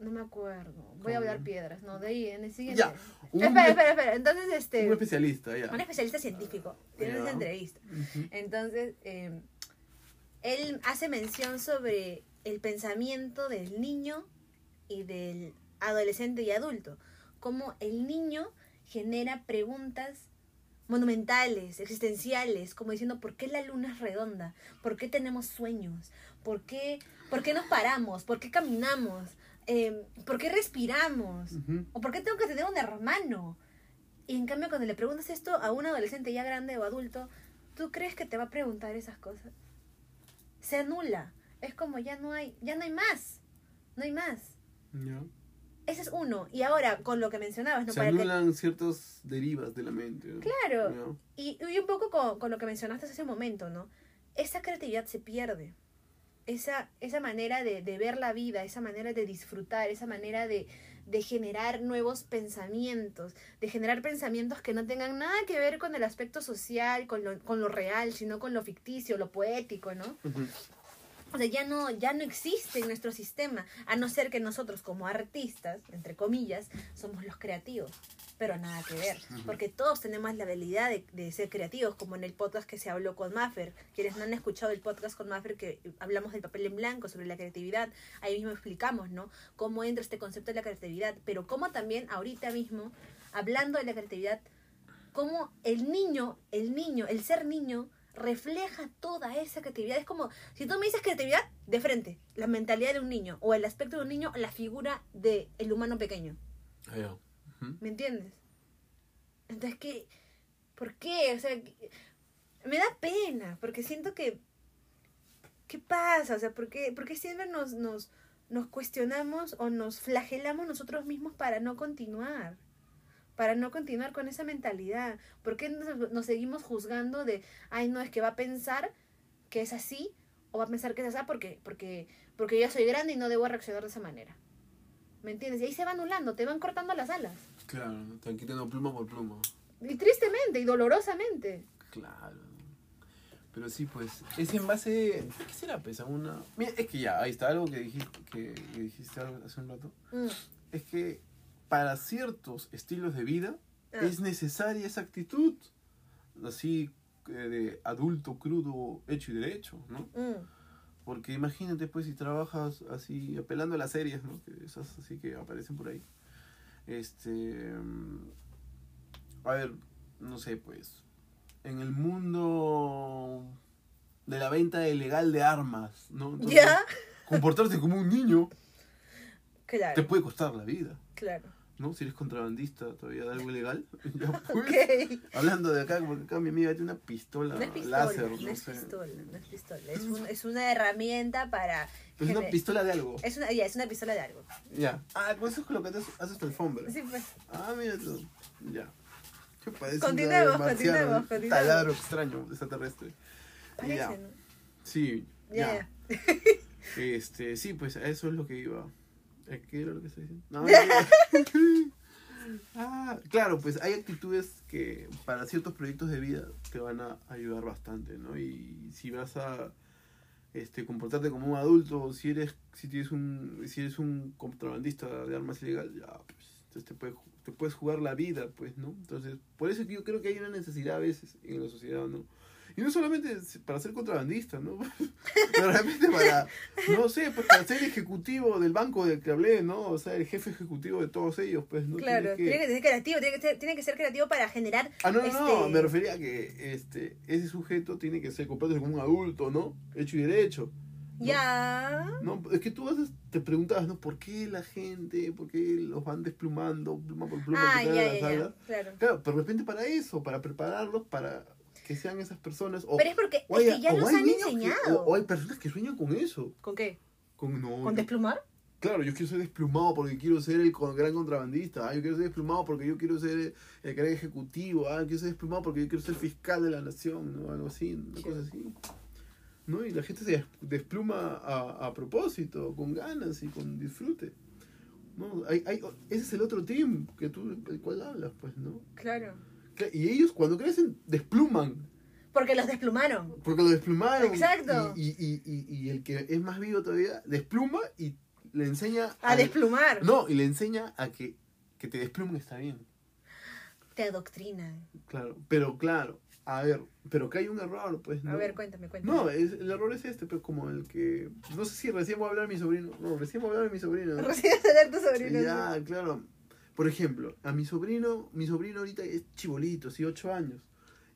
No me acuerdo. Voy a hablar piedras, ¿no? De ahí, en el siguiente. Ya, un- espera, espera, espera. Entonces, Un este, especialista, ya. un especialista científico tiene Ya. esa entrevista. Entonces, eh, él hace mención sobre el pensamiento del niño y del adolescente y adulto. Cómo el niño genera preguntas monumentales, existenciales, como diciendo, ¿por qué la luna es redonda? ¿Por qué tenemos sueños? ¿Por qué, por qué nos paramos? ¿Por qué caminamos? Eh, ¿Por qué respiramos? ¿O por qué tengo que tener un hermano? Y en cambio, cuando le preguntas esto a un adolescente ya grande o adulto, ¿tú crees que te va a preguntar esas cosas? Se anula. Es como ya no hay, ya no hay más. No hay más. Ya. Ese es uno. Y ahora, con lo que mencionabas, ¿no? Se Para que- anulan ciertas derivas de la mente. ¿no? Claro. Y, y un poco con, con lo que mencionaste hace un momento, ¿no? Esa creatividad se pierde. Esa, esa manera de, de ver la vida, esa manera de disfrutar, esa manera de, de generar nuevos pensamientos, de generar pensamientos que no tengan nada que ver con el aspecto social, con lo, con lo real, sino con lo ficticio, lo poético, ¿no? Ujú. O sea, ya no, ya no existe en nuestro sistema, a no ser que nosotros como artistas, entre comillas, somos los creativos, pero nada que ver, porque todos tenemos la habilidad de, de ser creativos, como en el podcast que se habló con Maffer, quienes no han escuchado el podcast con Maffer, que hablamos del papel en blanco, sobre la creatividad, ahí mismo explicamos, ¿no? Cómo entra este concepto de la creatividad, pero cómo también ahorita mismo, hablando de la creatividad, cómo el niño, el niño, el ser niño, refleja toda esa creatividad. Es como, si tú me dices creatividad, de frente, la mentalidad de un niño, o el aspecto de un niño, la figura del el humano pequeño. Ah. ¿Me entiendes? Entonces, ¿qué? ¿Por qué? O sea, me da pena, porque siento que... ¿Qué pasa? O sea, ¿por qué, por qué siempre nos, nos, nos cuestionamos o nos flagelamos nosotros mismos para no continuar? Para no continuar con esa mentalidad. ¿Por qué nos, nos seguimos juzgando de, ay, no, es que va a pensar que es así o va a pensar que es así porque, porque, porque yo soy grande y no debo reaccionar de esa manera? ¿Me entiendes? Y ahí se va anulando, te van cortando las alas. Claro, te han quitado pluma por pluma. Y tristemente y dolorosamente. Claro. Pero sí, pues, es en base. ¿Qué será? Pues a una. Mira, es que ya, ahí está algo que dijiste, que, que dijiste hace un rato. Mm. Es que para ciertos estilos de vida Ah. es necesaria esa actitud. Así eh, de adulto, crudo, hecho y derecho, ¿no? Mm. Porque imagínate, pues, si trabajas así, apelando a las series, ¿no? Que esas así que aparecen por ahí. Este. mm, A ver, no sé, pues. En el mundo de la venta ilegal de armas, ¿no? Entonces, ¿Ya? Comportarse como un niño te Claro, puede costar la vida, claro. ¿No? Si eres contrabandista todavía de algo ilegal, ya pues. Ok. Hablando de acá, porque acá mi amiga tiene una pistola, No es pistola, láser, no no es sé. pistola, no es pistola. Es, un- es una herramienta para... Es una pistola de algo. Es una, ya, es una pistola de algo. Ya. Ah, con eso es con lo que haces, haces tu alfombra. Sí, pues. Ah, mira tú. Ya. Continuemos, continuemos, un continuemos. Taladro extraño extraterrestre. Parece, Ya. ¿no? Sí, Ya. Este, sí, pues a eso es lo que iba. ¿Eh, ¿Qué era lo que estoy diciendo? No, no. ah, claro, pues hay actitudes que para ciertos proyectos de vida te van a ayudar bastante, ¿no? Y si vas a este, comportarte como un adulto, si eres, si tienes un, si eres un contrabandista de armas ilegal, ya, pues, entonces te, puede, ju- te puedes jugar la vida, pues, ¿no? Entonces, por eso yo creo que hay una necesidad a veces en la sociedad, ¿no? Y no solamente para ser contrabandista, ¿no? Pero realmente para, no sé, pues para ser ejecutivo del banco del que hablé, ¿no? O sea, el jefe ejecutivo de todos ellos, pues, ¿no? Claro, Tienes que- tiene que ser creativo, tiene que ser, tiene que ser creativo para generar... Ah, no, no, no, este- me refería a que este, ese sujeto tiene que ser comportarse como un adulto, ¿no? Hecho y derecho. ¿no? Ya... No, es que tú te preguntabas, ¿no? ¿Por qué la gente, por qué los van desplumando, pluma por pluma, Ah, ya, ya, ya. Claro, pero de repente para eso, para prepararlos, para que sean esas personas. O, Pero es porque o es hay- que ya o han que- enseñado. o, o hay personas que sueñan con eso. ¿Con qué? Con, no, ¿Con yo- desplumar? Claro, yo quiero ser desplumado porque quiero ser el gran contrabandista. Ah, yo quiero ser desplumado porque yo quiero ser el, gran ejecutivo. Ah, yo quiero ser desplumado porque yo quiero ser fiscal de la nación, ¿no? Algo así, una cosa así. ¿No? Y la gente se des- despluma a, a propósito, con ganas y con disfrute. ¿No? Hay, hay, ese es el otro team que tú, el cual hablas, pues, ¿no? Claro. Y ellos cuando crecen despluman, Porque los desplumaron. porque lo desplumaron. Exacto. Y, y, y, el que es más vivo todavía despluma y le enseña A desplumar. No, y le enseña a que, que te desplumen está bien. Te adoctrinan. Claro, pero claro, a ver, pero que hay un error, pues. ¿no? A ver, cuéntame, cuéntame. No, es, el error es este, pues como el que. No sé si recién voy a hablar de mi sobrino. No, recién voy a hablar de mi sobrino. ¿no? Recién a tener tu sobrino. Ya, claro. Por ejemplo, a mi sobrino, mi sobrino ahorita es chibolito, sí, 8 años.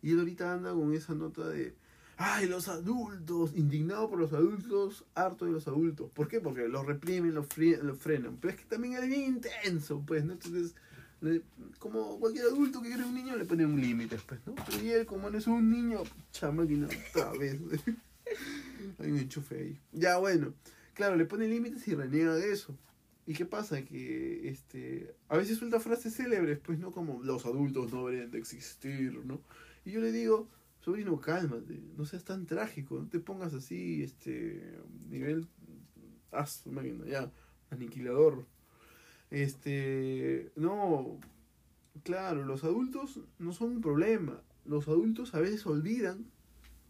Y él ahorita anda con esa nota de. ¡Ay, los adultos! Indignado por los adultos, harto de los adultos. ¿Por qué? Porque los reprimen, los, los frenan. Pero es que también es bien intenso, pues, ¿no? Entonces, como cualquier adulto que quiere un niño, le pone un límite, pues, ¿no? Y él, como no es un niño, chamáquina, otra vez. Hay un enchufe ahí. Ya, bueno. Claro, le pone límites y reniega de eso. ¿Y qué pasa? Que este a veces suelta frases célebres, pues no como los adultos no deberían de existir, ¿no? Y yo le digo, sobrino, cálmate, no seas tan trágico, no te pongas así, este, nivel, máquina, ya, aniquilador. Este, no, claro, los adultos no son un problema. Los adultos a veces olvidan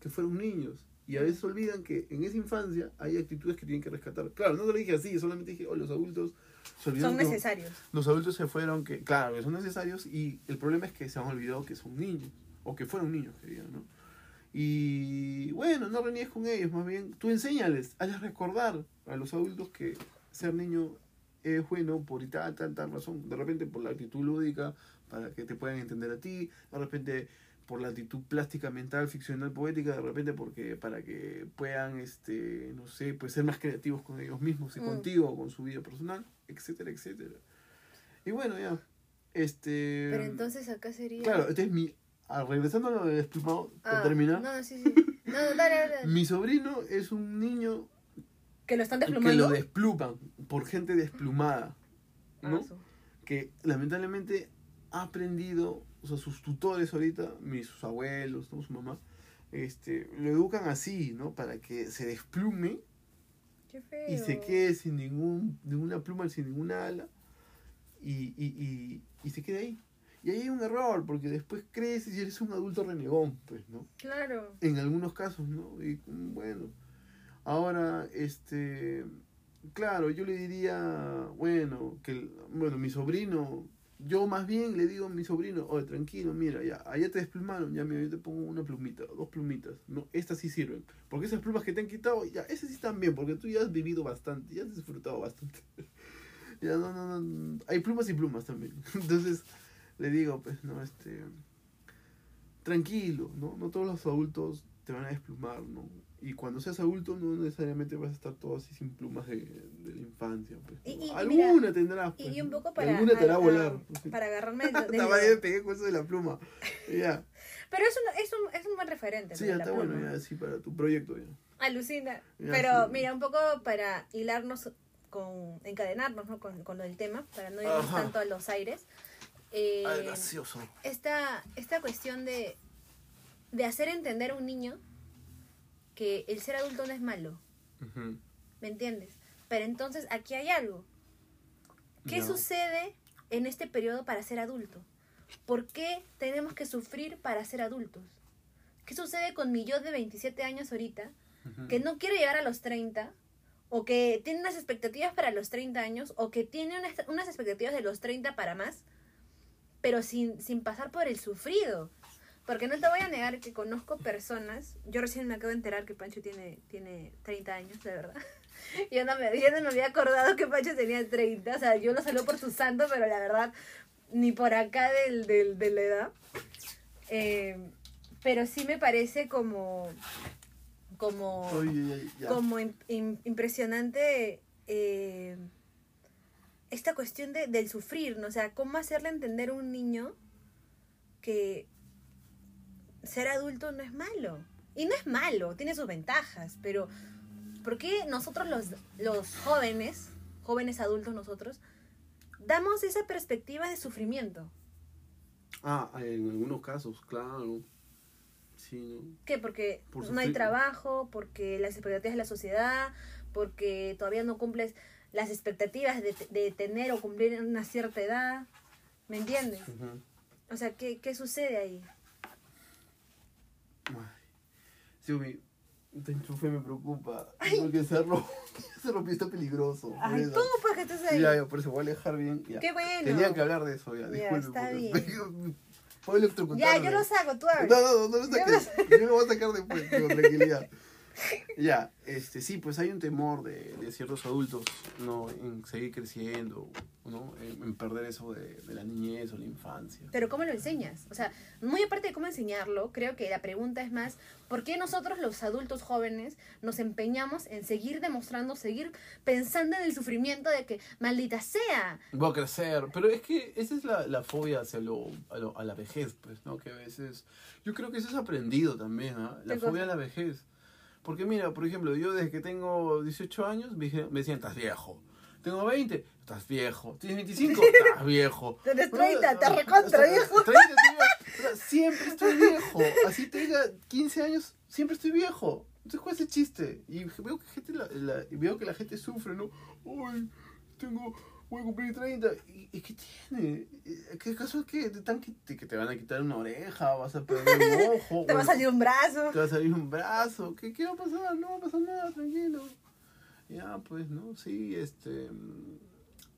que fueron niños. Y a veces olvidan que en esa infancia hay actitudes que tienen que rescatar. Claro, no te lo dije así, solamente dije, oh, los adultos se olvidaron Son necesarios. los adultos se fueron que, claro, que son necesarios y el problema es que se han olvidado que son niños, o que fueron niños, que digan, ¿no? Y bueno, no reniegues con ellos, más bien tú enséñales, hazles recordar a los adultos que ser niño es bueno por tal, tal, tal razón. De repente por la actitud lúdica, para que te puedan entender a ti, de repente por la actitud plástica, mental, ficcional, poética, de repente porque para que puedan, este, no sé, pues ser más creativos con ellos mismos y Mm. contigo, con su vida personal, etcétera, etcétera. Y bueno, ya, este... Pero entonces acá sería. Claro, este es mi... ah, regresando a lo del desplumado, para Ah, terminar, No, sí, sí. No, dale, dale. dale. mi sobrino es un niño Que lo están que desplumando. lo despluman por gente desplumada, ¿no? Ah, que lamentablemente ha aprendido, o sea, sus tutores ahorita, mis sus abuelos, ¿no? su mamá, este, lo educan así, ¿no? Para que se desplume Qué feo. y se quede sin ningún, ninguna pluma, sin ninguna ala, y, y, y, y se quede ahí. Y ahí hay un error, porque después creces y eres un adulto renegón, pues, ¿no? Claro. En algunos casos, ¿no? Y bueno, ahora, este, claro, yo le diría, bueno, que, bueno, mi sobrino, yo más bien le digo a mi sobrino, oye, tranquilo, mira, ya, allá te desplumaron, ya, mira, yo te pongo una plumita, dos plumitas, no, estas sí sirven, porque esas plumas que te han quitado, ya, esas sí están bien, porque tú ya has vivido bastante, ya has disfrutado bastante. ya, no, no, no, hay plumas y plumas también, entonces, le digo, pues, no, este tranquilo, ¿no? No todos los adultos te van a desplumar, ¿no? Y cuando seas adulto no necesariamente vas a estar todo así sin plumas de, de la infancia. Pues, Y- y- alguna mira, tendrás. Pues, y un poco para, alguna te hará volar. para agarrarme me pegué con eso de la pluma. Ya. Pero es un, es un, es un buen referente. Sí, ¿no? ya está bueno, pluma. ya sí, para tu proyecto ya. Alucina. Ya, Pero sí. mira, un poco para hilarnos con, encadenarnos ¿no? con, con lo del tema, para no irnos Ajá. tanto a los aires. eh, Ah, gracioso. esta, esta cuestión de, de hacer entender a un niño que el ser adulto no es malo. ¿me entiendes? Pero entonces aquí hay algo. ¿Qué sucede en este periodo para ser adulto? ¿Por qué tenemos que sufrir para ser adultos? ¿Qué sucede con mi yo de 27 años ahorita que no quiere llegar a los 30 o que tiene unas expectativas para los 30 años o que tiene unas, unas expectativas de los 30 para más, pero sin, sin pasar por el sufrido. Porque no te voy a negar que conozco personas, yo recién me acabo de enterar que Pancho tiene, tiene 30 años, de verdad. Yo no, me, yo no me había acordado que Pancho tenía 30, o sea, yo lo saludo por su santo, pero la verdad, ni por acá del, del, de la edad. Eh, pero sí me parece como, como, Oye, como im- im- impresionante eh, esta cuestión de, del sufrir, ¿no? O sea, cómo hacerle entender a un niño que ser adulto no es malo. Y no es malo, tiene sus ventajas, pero ¿por qué nosotros los, los jóvenes, jóvenes adultos nosotros, damos esa perspectiva de sufrimiento? Ah, en algunos casos, claro. Sí, ¿no? ¿Qué? Porque Por no hay trabajo, porque las expectativas de la sociedad, porque todavía no cumples las expectativas de, de tener o cumplir en una cierta edad. ¿Me entiendes? O sea, ¿qué, qué sucede ahí? Ay. Sí, mi este enchufe me preocupa. Porque se rompió, se rompió, está peligroso. Ay, tú, pues que estés Sí, ahí. ya, ya, por eso voy a alejar bien. ya. Qué bueno. Tenían que hablar de eso, ya. Ya, Disculpe. está porque- Puedo Ya, electrocutarme. yo lo saco, tú hablas. No, no, no lo Ya saques. Yo lo voy a sacar después, con tranquilidad. Ya, este, sí, pues hay un temor de, de ciertos adultos, ¿no? En seguir creciendo, ¿no? En, en perder eso de, de la niñez o la infancia. Pero ¿cómo lo enseñas? O sea, muy aparte de cómo enseñarlo, creo que la pregunta es más, ¿por qué nosotros los adultos jóvenes nos empeñamos en seguir demostrando, seguir pensando en el sufrimiento de que, maldita sea, Voy a crecer, pero es que esa es la, la fobia hacia lo, a, lo- a la vejez, pues, ¿no? Que a veces, yo creo que eso es aprendido también, ¿ah? La ¿Qué fobia a la vejez. Porque mira, por ejemplo, yo desde que tengo 18 años me, me decían, estás viejo. Tengo 20, estás viejo. Tienes 25, estás viejo. Tienes Bueno, 30, te ah, recontra viejo. 30, estoy viejo. O sea, siempre estoy viejo. Así tenga 15 años, siempre estoy viejo. Entonces, ¿cuál es el chiste? Y veo que, gente la, veo que la gente sufre, ¿no? Ay, tengo, voy a cumplir 30. ¿Y, y qué tiene? ¿Y ¿Qué caso es que te, están, que, te, que te van a quitar una oreja? ¿Vas a perder un ojo? te va a salir un brazo. te va a salir un brazo. ¿Qué, qué va a pasar? No va a pasar nada, tranquilo. Ya, pues, ¿no? Sí, este...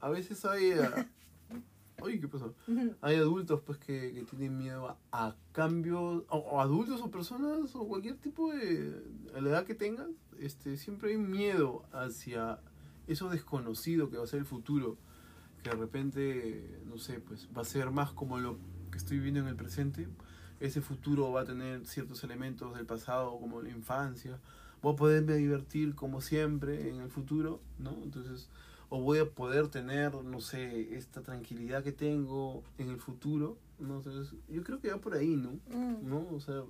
A veces hay... ah, Oye, ¿qué pasó? Hay adultos, pues, que, que tienen miedo a, a cambios... O, o adultos o personas o cualquier tipo de... A la edad que tengas, este, siempre hay miedo hacia eso desconocido que va a ser el futuro. Que de repente, no sé, pues, va a ser más como lo que estoy viviendo en el presente ese futuro va a tener ciertos elementos del pasado como la infancia voy a poderme divertir como siempre en el futuro no entonces o voy a poder tener no sé esta tranquilidad que tengo en el futuro no entonces yo creo que va por ahí no Mm. no o sea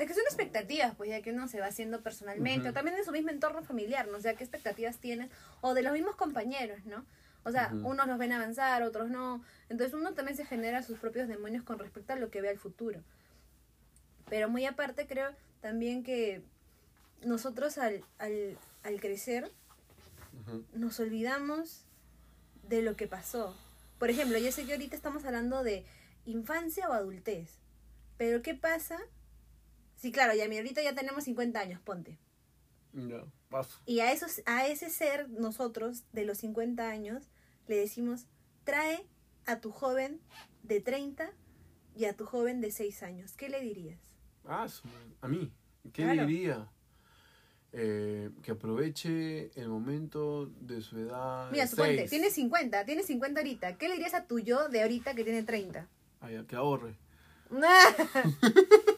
Es que son expectativas, pues ya que uno se va haciendo personalmente, Ujú. o también de su mismo entorno familiar, ¿no? O sea, qué expectativas tienes, o de los mismos compañeros, ¿no? O sea, Ujú. unos los ven avanzar, otros no. Entonces uno también se genera sus propios demonios con respecto a lo que ve al futuro. Pero muy aparte creo también que nosotros al, al, al crecer ujú, nos olvidamos de lo que pasó. Por ejemplo, yo sé que ahorita estamos hablando de infancia o adultez. Pero ¿qué pasa? Sí, claro, ya mira, ahorita ya tenemos 50 años, ponte. ya vas. Y a, esos, a ese ser, nosotros, de los 50 años, le decimos, trae a tu joven de 30 y a tu joven de 6 años. ¿Qué le dirías? Ah, a mí qué Claro. diría Eh, que aproveche el momento de su edad Mira, suponte, seis. tienes 50, tienes 50 ahorita. ¿Qué le dirías a tu yo de ahorita que tiene 30? Ah, ya, que ahorre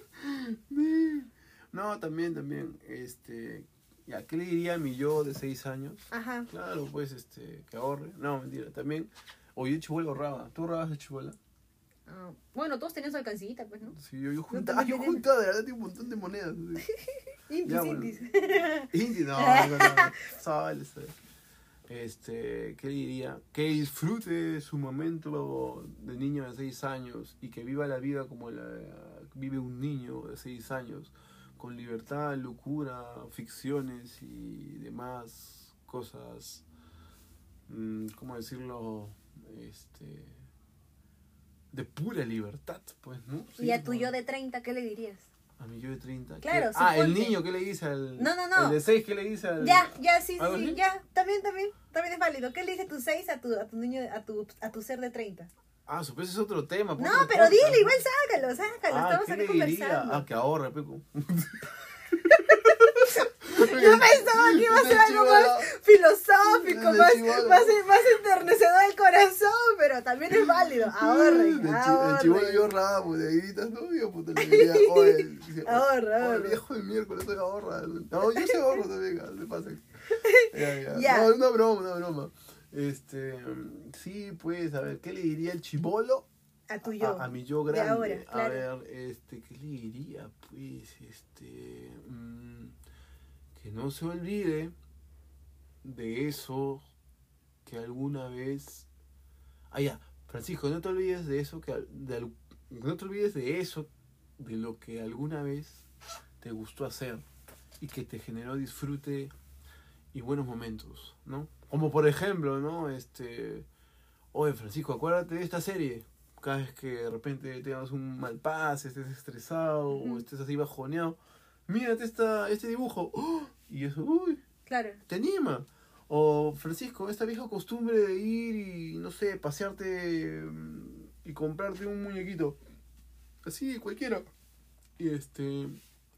No, también, también, este, ya, ¿qué le diría a mi yo de 6 años? Ajá. Claro, pues, este, que ahorre. No, mentira, también, o yo chivuela ahorraba. ¿Tú ahorrabas de chivuela? Ah, bueno, todos tenían su alcancita, pues, ¿no? Sí, yo, yo juntaba, yo juntaba, de verdad, tenía un montón de monedas. Intis, intis. Inti, no, no, no, no. Sale, sale. Este, ¿qué diría? Que disfrute su momento de niño de 6 años y que viva la vida como la vive un niño de 6 años, con libertad, locura, ficciones y demás cosas, mm, ¿cómo decirlo? Este, de pura libertad, pues, ¿no? y a Sí, tu yo de 30, ¿qué le dirías? A mi yo de 30. ¿qué? Claro, Ah, el niño, ¿qué le dice al. No, no, no. El de 6, ¿qué le dice al. Ya, ya, sí, ¿Algo sí, así? ya. También, también, también es válido. ¿Qué le dice tu 6 a tu, a tu niño, a tu, a tu ser de 30? Ah, su es otro tema. pues, No, pero dile, igual sácalo, sácalo. Ah, Estamos ¿qué aquí conversando. Ah, que ahorre, peco. Yo pensaba que iba a ser algo más filosófico, más, más, más enternecedor del corazón, pero también es válido. Ahorren, El chivolo yo ahorraba, pues, de ahí no, yo, puta, le diría, oye, Ahorra, ahorra. viejo de miércoles, ahorra. No, yo se ahorro también, ah, se pasa. Ya. Ya. No, una broma, una broma. Este, sí, pues, a ver, ¿qué le diría el chivolo? A tu yo. A, a mi yo de grande. ahora, claro. A ver, este, ¿qué le diría? Pues, este, mm, que no se olvide de eso que alguna vez... Ah, ya, Francisco, no te olvides de eso que... de no te olvides de eso, de lo que alguna vez te gustó hacer y que te generó disfrute y buenos momentos, ¿no? Como por ejemplo, ¿no? Este... Oye, Francisco, acuérdate de esta serie. Cada vez que de repente tengas un mal pase, estés estresado o estés así bajoneado, mírate esta, este dibujo. ¡Oh! Y eso, uy, Claro. te anima. O Francisco, esta vieja costumbre de ir y, no sé, pasearte mm, y comprarte un muñequito. Así, cualquiera. Y este,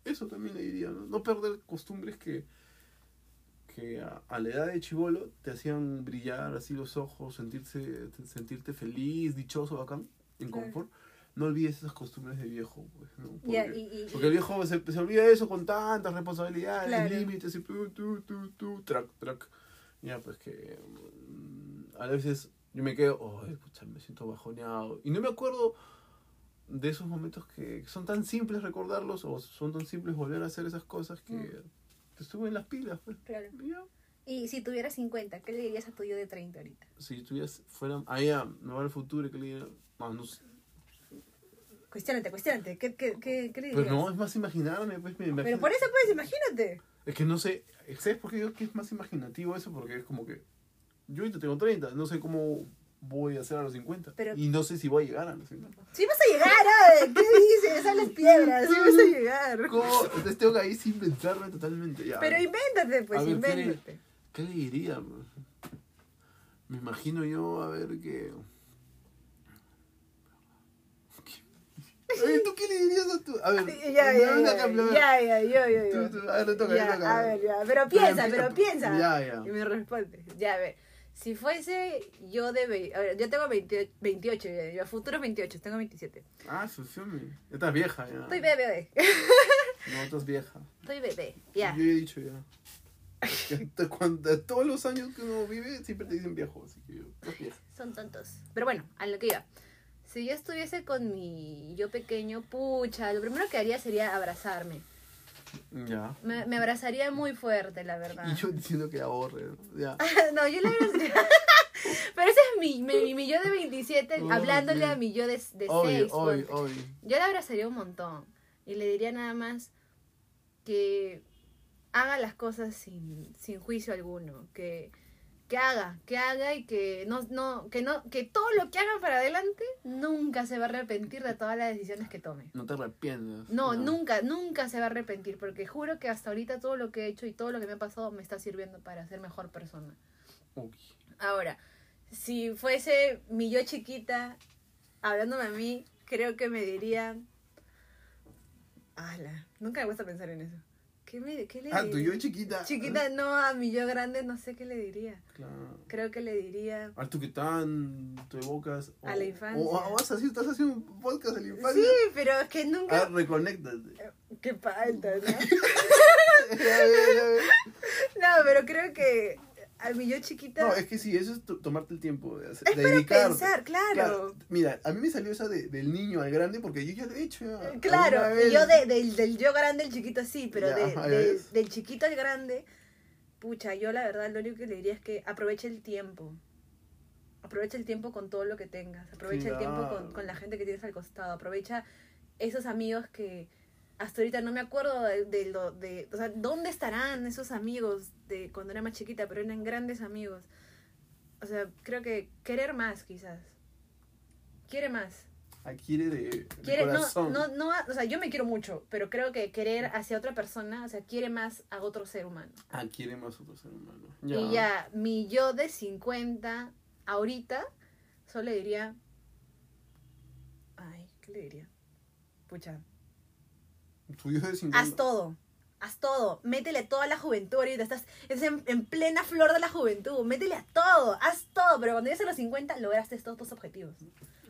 eso también le diría, ¿no? No perder costumbres que, que a, a la edad de chivolo te hacían brillar así los ojos, sentirse, sentirte feliz, dichoso, bacán, en Claro. confort. No olvides esas costumbres de viejo, pues, ¿no? Porque- y, y- porque el viejo se, se olvida de eso con tantas responsabilidades, Claro. límites, y tu, tu, tu, tu, track, track. Ya, pues que mm, a veces yo me quedo, oh, pucha, me siento bajoneado. Y no me acuerdo de esos momentos que son tan simples recordarlos o son tan simples volver a hacer esas cosas que Mm. Te suben las pilas, pues. claro. Y ya, Y si tuvieras 50, ¿qué le dirías a tu yo de 30 ahorita? si tuvieras, fuera, ah, ya, me va al futuro, que le diga, no, no sé. Cuestiónate, cuestiónate. ¿Qué, qué, qué, qué le dirías? Pero no, es más imaginarme, pues, me imagino. Pero por eso, pues, imagínate. Es que no sé, ¿sabes por qué digo que es más imaginativo eso? Porque es como que yo ahorita tengo 30, no sé cómo voy a hacer a los 50. Pero- y no sé si voy a llegar a los 50. Sí vas a llegar, ¿eh? ¿Qué dices? Sales piedras, sí vas a llegar. ¿Cómo? Entonces tengo que ahí sin pensarme totalmente. Ya. Pero invéntate, pues, A ver, ¿qué le- invéntate. ¿Qué le diría? Me imagino yo a ver que... Oye, ¿tú qué le dirías a tu...? A ver, Ya, ya, ya, a ya, ya, yo, yo, yo. Tú, tú, a ver, toca, Ya, toca. a ver, ya, pero piensa, empieza, pero piensa. Ya, ya. Y me responde. Ya, a ver. Si fuese yo de... ve- A ver, yo tengo 20 28, ya, yo a futuro 28, tengo 27. Ah, Susiumi. Ya estás vieja ya. Estoy bebé, No, estás vieja. estoy bebé, ya. Yo he dicho ya. Que cuando, todos los años que uno vive siempre te dicen viejo, así que yo, vieja. Son tontos. Pero bueno, a lo que iba. Si yo estuviese con mi yo pequeño, pucha, lo primero que haría sería abrazarme. Ya. Me, me abrazaría muy fuerte, la verdad. Y yo diciendo que ahorre, ¿no? ya. no, yo le abrazaría. Pero ese es mi, mi, mi yo de 27, Oh, hablándole a mi yo de, de Obvio, 6. obvio, obvio. Yo le abrazaría un montón. Y le diría nada más que haga las cosas sin, sin juicio alguno. Que, que haga, que haga y que no, no, que no, que todo lo que hagan para adelante nunca se va a arrepentir de todas las decisiones que tome. No te arrepientas. No, nunca, nunca se va a arrepentir, porque juro que hasta ahorita todo lo que he hecho y todo lo que me ha pasado me está sirviendo para ser mejor persona. Uy. Ahora, si fuese mi yo chiquita hablándome a mí, creo que me diría. Ala, nunca me gusta pensar en eso. ¿Qué, me, qué le Ah, tu diría? yo chiquita. Chiquita, no, a mi yo grande no sé qué le diría. Claro. Creo que le diría... Al tú que tan te evocas. o- A la infancia. O, o vas a hacer, estás haciendo un podcast de la infancia. Sí, pero es que nunca... Ah, reconéctate. Qué falta, ¿no? No, pero creo que a mi yo chiquita... No, es que sí, eso es to- tomarte el tiempo de, hacer, Es de para dedicarte. pensar, claro. Mira, a mí me salió esa de- del niño al grande porque yo ya lo he hecho. ya. Eh, Claro, y yo de, del- del yo grande al chiquito sí, pero Ya, ajá, del chiquito al grande, pucha, yo la verdad lo único que le diría es que aproveche el tiempo. Aprovecha el tiempo con todo lo que tengas. Aprovecha el tiempo con, con la gente que tienes al costado. Aprovecha esos amigos que hasta ahorita no me acuerdo de, de lo de, o sea, ¿dónde estarán esos amigos de cuando era más chiquita, pero eran grandes amigos? O sea, creo que querer más quizás. Quiere más. Adquiere de, de Quiere, no, corazón. no, no, o sea, yo me quiero mucho, pero creo que querer hacia otra persona, o sea, quiere más a otro ser humano. Adquiere más otro ser humano. Y ya, mi yo de 50, ahorita, solo le diría. Ay, ¿qué le diría? Pucha. De 50. Haz todo. Haz todo. Métele toda la juventud ahorita. Estás, estás en, en plena flor de la juventud. Métele a todo. Haz todo. Pero cuando llegues a los 50, lograste todos tus objetivos.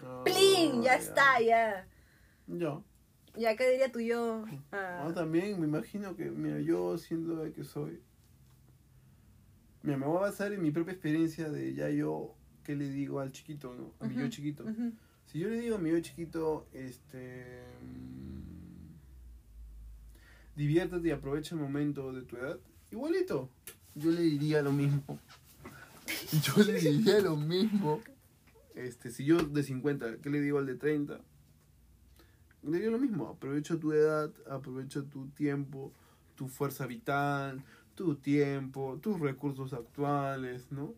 Ah, ¡Plin! Ya está, ya. Ya. Ya, ¿qué diría tú yo? Ah, Ah, también me imagino que, mira, yo siendo el que soy, mira, me voy a basar en mi propia experiencia de ya yo, ¿qué le digo al chiquito, no? A mi yo chiquito. Si yo le digo a mi yo chiquito, este, diviértete y aprovecha el momento de tu edad, igualito, yo le diría lo mismo. Yo le diría lo mismo. Este, si yo de 50, ¿qué le digo al de 30? Le digo lo mismo, aprovecha tu edad, aprovecha tu tiempo, tu fuerza vital, tu tiempo, tus recursos actuales, ¿no?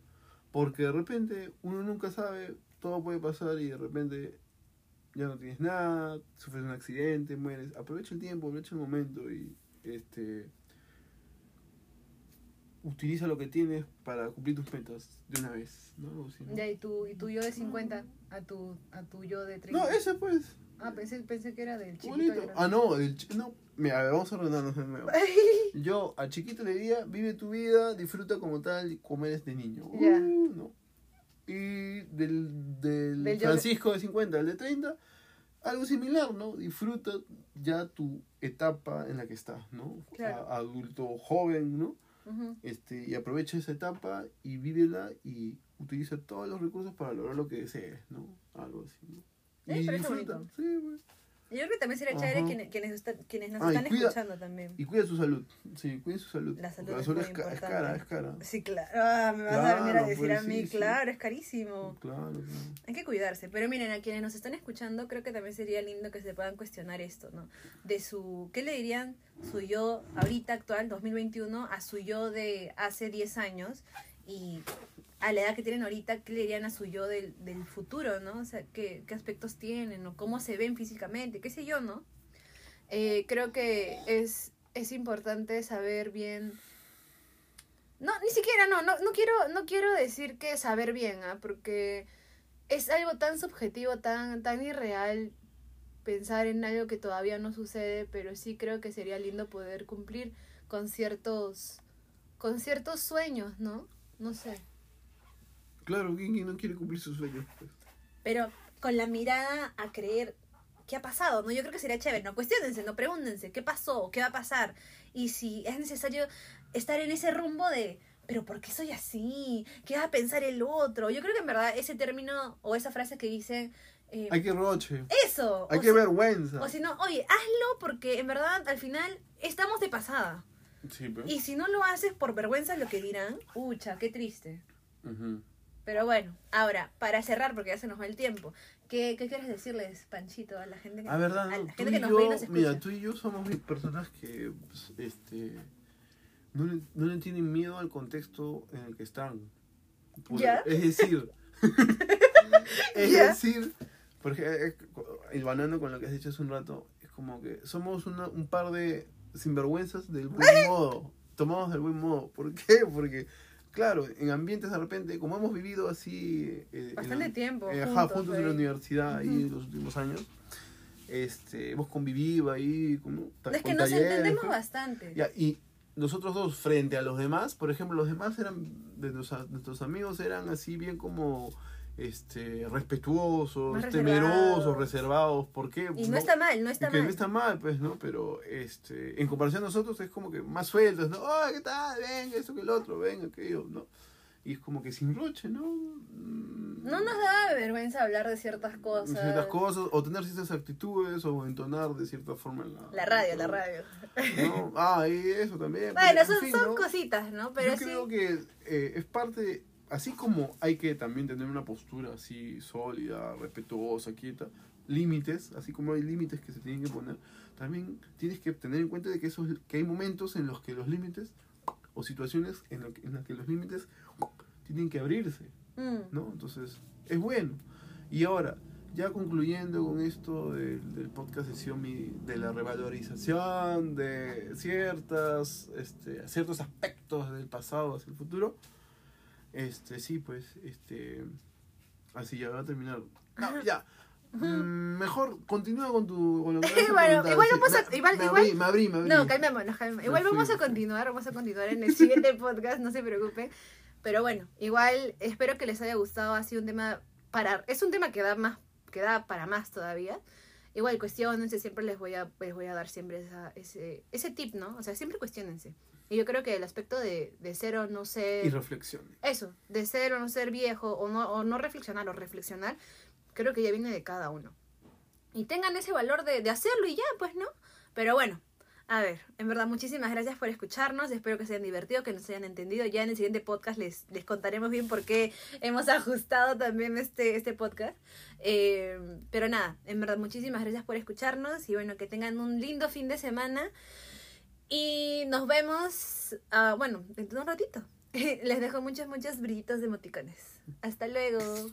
Porque de repente uno nunca sabe, todo puede pasar y de repente ya no tienes nada, sufres un accidente, mueres. Aprovecha el tiempo, aprovecha el momento y este utiliza lo que tienes para cumplir tus metas de una vez, ¿no? ¿no? Ya, y tu, y tu yo de 50 a tu, a tu yo de 30. No, ese pues. Ah, pensé, pensé que era del chiquito. Ah, no, el chi- no. Mira, a ver, vamos a ordenarnos de nuevo. Yo a chiquito le diría, vive tu vida, disfruta como tal, como eres de niño. Ya. Uh, no. Y del, del, Francisco de 50, el de 30, algo similar, ¿no? Disfruta ya tu etapa en la que estás, ¿no? Claro. A- adulto joven, ¿no? Este, y aprovecha esa etapa y vívela y utiliza todos los recursos para lograr lo que desees, ¿no? Algo así, ¿no? Eh, y disfruta, bonito. sí, pues. Yo creo que también sería chévere quienes, quienes, está- quienes nos Ah, están cuida- escuchando también. Y cuida su salud. Sí, cuida su salud. La salud es salud es, ca- es cara, es cara. Sí, claro. Ah, me vas a venir a decir pues, a mí, sí, sí. claro, es carísimo. Claro, claro. Hay que cuidarse. Pero miren, a quienes nos están escuchando, creo que también sería lindo que se puedan cuestionar esto, ¿no? De su, ¿qué le dirían su yo ahorita actual, 2021, a su yo de hace 10 años? Y a la edad que tienen ahorita, ¿qué le dirían a su yo del, del futuro, ¿no? O sea, ¿qué, qué aspectos tienen o cómo se ven físicamente, qué sé yo, ¿no? Eh, creo que es, es importante saber bien... No, ni siquiera, no, no, no quiero, no quiero decir que saber bien, ¿ah? Porque es algo tan subjetivo, tan, tan irreal pensar en algo que todavía no sucede, pero sí creo que sería lindo poder cumplir con ciertos, con ciertos sueños, ¿no? No sé. Claro, ¿quién, quién no quiere cumplir sus sueños? pues? Pero con la mirada a creer qué ha pasado, ¿no? Yo creo que sería chévere, no cuestionense, no pregúntense qué pasó, qué va a pasar. Y si es necesario estar en ese rumbo de, pero ¿por qué soy así? ¿Qué va a pensar el otro? Yo creo que en verdad ese término o esa frase que dicen, eh, Hay que roche. eso. Hay que si- vergüenza. O si no, oye, hazlo porque en verdad al final estamos de pasada. Sí, pero. Y si no lo haces por vergüenza lo que dirán, pucha, qué triste. Ujú. Pero bueno, ahora, para cerrar, porque ya se nos va el tiempo, ¿qué, qué quieres decirles, Panchito, a la gente que, Ah, verdad, a la gente que nos yo, ve y nos escucha? mira, tú y yo somos personas que, pues, este, no le, no le tienen miedo al contexto en el que están. Por- ¿Ya? Es decir, es ¿Ya? decir, porque el banano con lo que has dicho hace un rato, es como que somos una- un par de sinvergüenzas del buen modo, tomados del buen modo. ¿Por qué? Porque, claro, en ambientes de repente, como hemos vivido así... eh, en Bastante la- tiempo. eh, ajá, juntos, juntos en la universidad y Ujú. los últimos años. este, hemos convivido ahí. Con, Es que nos entendemos ¿no? bastante. Ya, y nosotros dos, frente a los demás, por ejemplo, los demás eran, de nuestros, nuestros amigos eran así bien como este respetuosos, Más temerosos, reservados. reservados, ¿por qué? Y no, está mal, no está que mal. no está mal, pues, ¿no? Pero este, en comparación a nosotros es como que más sueltos, ¿no? ¡Oh, qué tal! Venga, esto que el otro, venga, aquello, ¿no? Y es como que sin roche, ¿no? Mm, No nos da vergüenza hablar de ciertas cosas. Ciertas cosas, o tener ciertas actitudes, o entonar de cierta forma la... La radio, la radio. ¿no? Ah, y eso también. Bueno, pero, en son, fin, son ¿no? cositas, ¿no? Pero Yo sí. creo que eh, es parte, así como hay que también tener una postura así sólida, respetuosa, quieta, límites, así como hay límites que se tienen que poner, también tienes que tener en cuenta de que, esos, que hay momentos en los que los límites, o situaciones en, lo que- en las que los límites tienen que abrirse, Mm. ¿no? Entonces, es bueno. Y ahora, ya concluyendo con esto del, del podcast de Xiaomi, de la revalorización de ciertas, este, ciertos aspectos del pasado hacia el futuro, este, sí, pues, este, así ya va a terminar. No, ya. Mm, mejor continúa con tu con lo que a Bueno, igual sí. vamos a- Me- igual- me igual- abrí, me abrí, me abrí. No, calmémonos, calmémonos. Igual vamos a continuar, vamos a continuar en el siguiente podcast, no se preocupe. Pero bueno, igual espero que les haya gustado. Ha sido un tema para. Es un tema que da más, que da para más todavía. Igual cuestionense, siempre les voy a, les voy a dar siempre esa, ese, ese tip, ¿no? O sea, siempre cuestionense. Y yo creo que el aspecto de, de ser o no ser. Y reflexión. eso, de ser o no ser viejo, o no, o no reflexionar o reflexionar, creo que ya viene de cada uno. Y tengan ese valor de, de hacerlo y ya, pues, ¿no? Pero bueno, a ver, en verdad, muchísimas gracias por escucharnos. Espero que se hayan divertido, que nos hayan entendido. Ya en el siguiente podcast les, les contaremos bien por qué hemos ajustado también este, este podcast. Eh, pero nada, en verdad, muchísimas gracias por escucharnos y bueno, que tengan un lindo fin de semana. Y nos vemos, ah, bueno, de un ratito. Les dejo muchos, muchos brillitos de emoticones. Hasta luego.